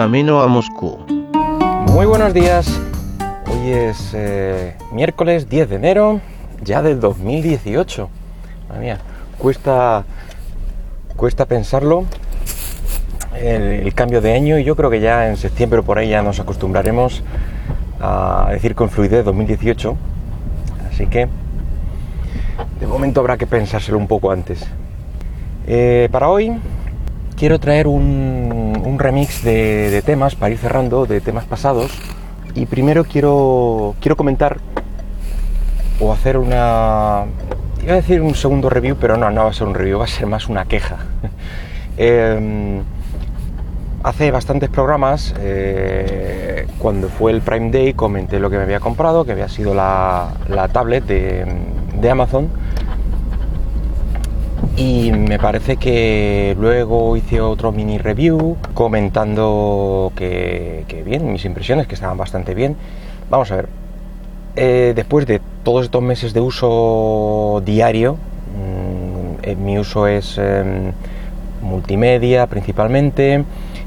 camino a Moscú. Muy buenos días. Hoy es eh, miércoles 10 de enero, ya del 2018. Madre mía, cuesta, cuesta pensarlo el, cambio de año y yo creo que ya en septiembre por ahí ya nos acostumbraremos a decir con fluidez 2018. Así que de momento habrá que pensárselo un poco antes. Eh, para hoy quiero traer un, un remix de, temas para ir cerrando, de temas pasados. Y primero quiero, quiero comentar o hacer una... Iba a decir un segundo review, pero no, no va a ser un review, va a ser más una queja. Eh, hace bastantes programas, eh, cuando fue el Prime Day, comenté lo que me había comprado, que había sido la, la tablet de Amazon. Y me parece que luego hice otro mini review comentando que, bien, mis impresiones, que estaban bastante bien. Vamos a ver, eh, después de todos estos meses de uso diario, mmm, eh, mi uso es eh, multimedia principalmente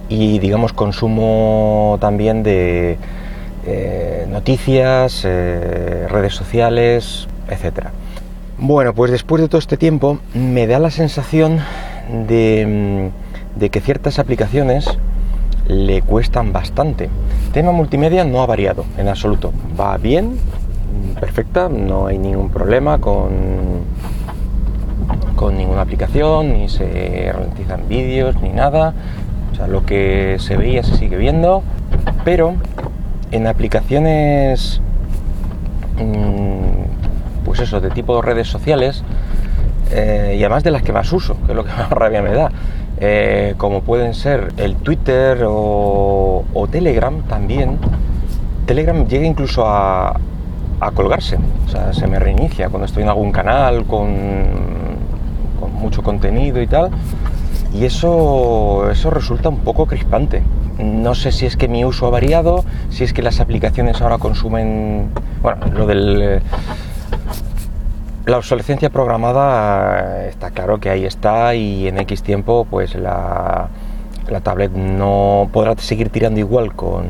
y digamos consumo también de eh, noticias, redes sociales, etcétera. Bueno, pues después de todo este tiempo me da la sensación de, mm, de que ciertas aplicaciones le cuestan bastante. tema multimedia no ha variado en absoluto. Va bien, perfecta, no hay ningún problema con, con ninguna aplicación, ni se ralentizan vídeos, ni nada. O sea, lo que se veía se sigue viendo, pero en aplicaciones, mmm, pues eso, de tipo redes sociales, eh, y además de las que más uso, que es lo que más rabia me da, eh, como pueden ser el Twitter o, o, Telegram también. Telegram llega incluso a, a, colgarse, o sea, se me reinicia cuando estoy en algún canal con, con mucho contenido y tal. Y eso, eso resulta un poco crispante. No sé si es que mi uso ha variado, si es que las aplicaciones ahora consumen. Bueno, lo del la obsolescencia programada está claro que ahí está y en X tiempo pues la, la tablet no podrá seguir tirando igual con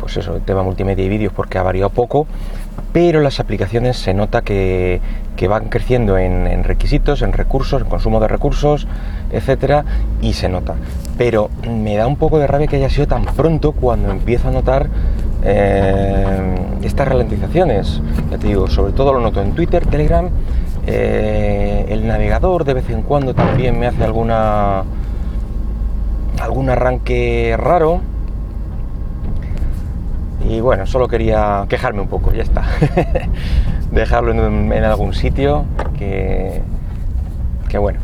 pues eso, el tema multimedia y vídeos porque ha variado poco, pero las aplicaciones se nota que, que van creciendo en, en, requisitos, en recursos, en consumo de recursos, etcétera, y se nota. Pero me da un poco de rabia que haya sido tan pronto cuando empiezo a notar eh, estas ralentizaciones. Ya te digo, sobre todo lo noto en Twitter, Telegram, eh, el navegador de vez en cuando también me hace alguna algún arranque raro y bueno, solo quería quejarme un poco, ya está. Dejarlo en, algún sitio que, que, bueno,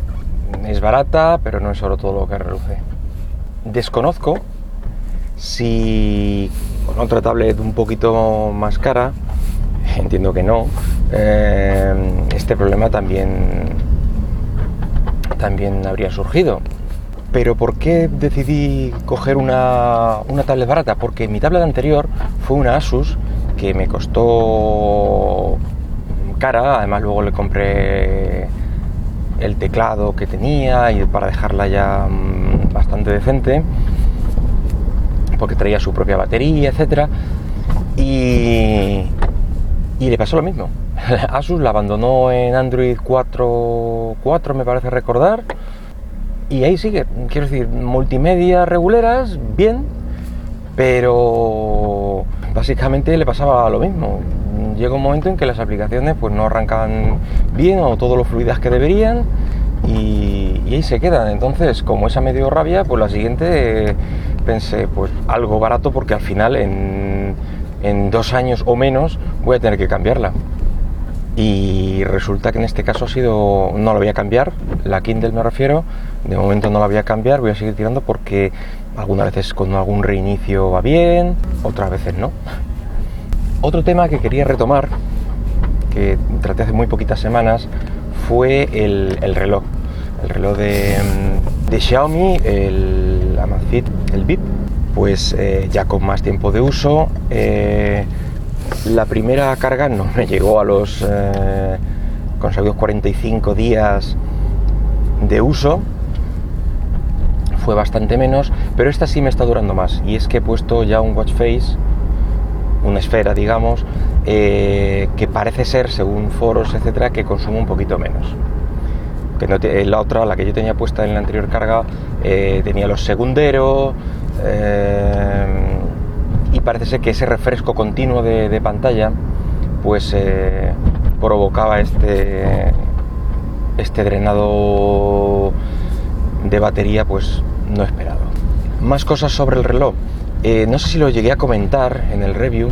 es barata, pero no es solo todo lo que reluce. Desconozco si otra tablet un poquito más cara, entiendo que no, eh, este problema también, también habría surgido. Pero ¿por qué decidí coger una, una tablet barata? Porque mi tablet anterior fue una Asus que me costó cara, además luego le compré el teclado que tenía y para dejarla ya mm, bastante decente porque traía su propia batería, etcétera y, le pasó lo mismo. Asus la abandonó en Android 4.4 me parece recordar y ahí sigue, quiero decir, multimedia reguleras, bien, pero básicamente le pasaba lo mismo. Llega un momento en que las aplicaciones pues no arrancan bien o todo lo fluidas que deberían y, y ahí se quedan. Entonces, como esa me dio rabia, pues la siguiente pensé, pues algo barato porque al final en, en dos años o menos voy a tener que cambiarla. Y resulta que en este caso ha sido no la voy a cambiar la Kindle me refiero de momento no la voy a cambiar voy a seguir tirando porque algunas veces con algún reinicio va bien otras veces no. Otro tema que quería retomar que traté hace muy poquitas semanas fue el, el reloj. El reloj de, de Xiaomi el Amazfit el Bip pues eh, ya con más tiempo de uso eh, la primera carga no me llegó a los eh, conseguidos 45 días de uso. fue bastante menos, pero esta sí me está durando más. Y es que he puesto ya un watch face, una esfera, digamos, eh, que parece ser, según foros, etcétera, que consume un poquito menos. La otra, la que yo tenía puesta en la anterior carga, eh, tenía los segunderos eh, y parece ser que ese refresco continuo de, pantalla, pues provocaba este este drenado de batería pues no esperado. Más cosas sobre el reloj. Eh, no sé si lo llegué a comentar en el review.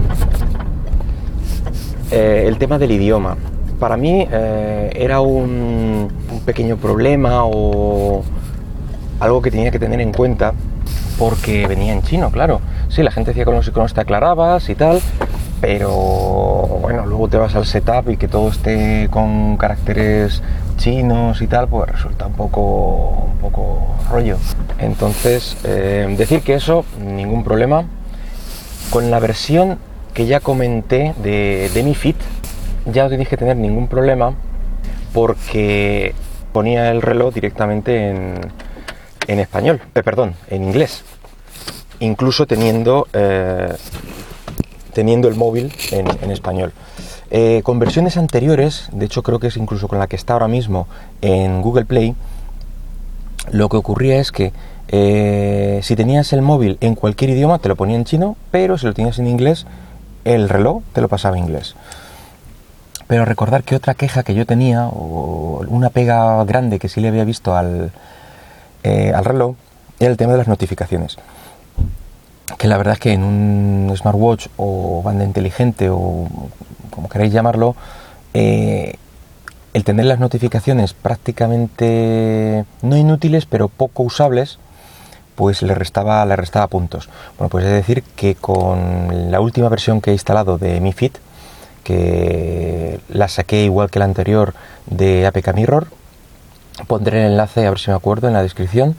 Eh, el tema del idioma. Para mí eh, era un, pequeño problema o algo que tenía que tener en cuenta porque venía en chino, claro. Sí, la gente decía con los iconos te aclarabas y tal, pero bueno, luego te vas al setup y que todo esté con caracteres chinos y tal, pues resulta un poco, un poco rollo. Entonces, eh, decir que eso, ningún problema. Con la versión que ya comenté de, de Mi Fit, ya no tenéis que tener ningún problema porque ponía el reloj directamente en, español, eh, perdón, en inglés, incluso teniendo, eh, teniendo el móvil en español. Eh, con versiones anteriores, de hecho creo que es incluso con la que está ahora mismo en Google Play, lo que ocurría es que si tenías el móvil en cualquier idioma te lo ponía en chino, pero si lo tenías en inglés, el reloj te lo pasaba en inglés. Pero recordar que otra queja que yo tenía, o una pega grande que sí le había visto al, eh, al reloj, era el tema de las notificaciones que la verdad es que en un smartwatch o banda inteligente o como queráis llamarlo, eh, el tener las notificaciones prácticamente no inútiles, pero poco usables, pues le restaba, le restaba puntos. Bueno, pues es decir que con la última versión que he instalado de Mi Fit, que la saqué igual que la anterior de APK Mirror, pondré el enlace, a ver si me acuerdo, en la descripción.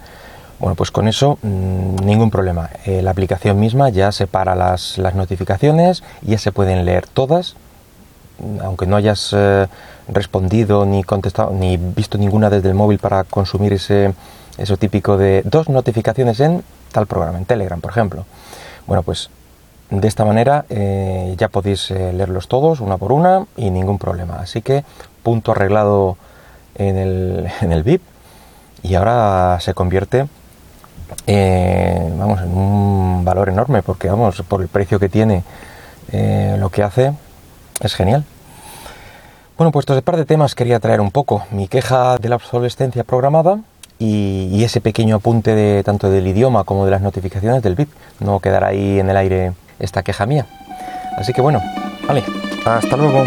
Bueno, pues con eso mm, ningún problema. Eh, la aplicación misma ya separa las, las notificaciones, ya se pueden leer todas aunque no hayas eh, respondido ni contestado ni visto ninguna desde el móvil para consumir ese eso típico de dos notificaciones en tal programa, en Telegram, por ejemplo. Bueno, pues de esta manera eh, ya podéis eh, leerlos todos una por una y ningún problema. Así que punto arreglado en el, en el VIP y ahora se convierte vamos, en un valor enorme porque vamos, por el precio que tiene lo que hace, es genial. Bueno, pues de par de temas quería traer un poco mi queja de la obsolescencia programada y, ese pequeño apunte de tanto del idioma como de las notificaciones del VIP. No quedará ahí en el aire esta queja mía. Así que bueno, vale, hasta luego.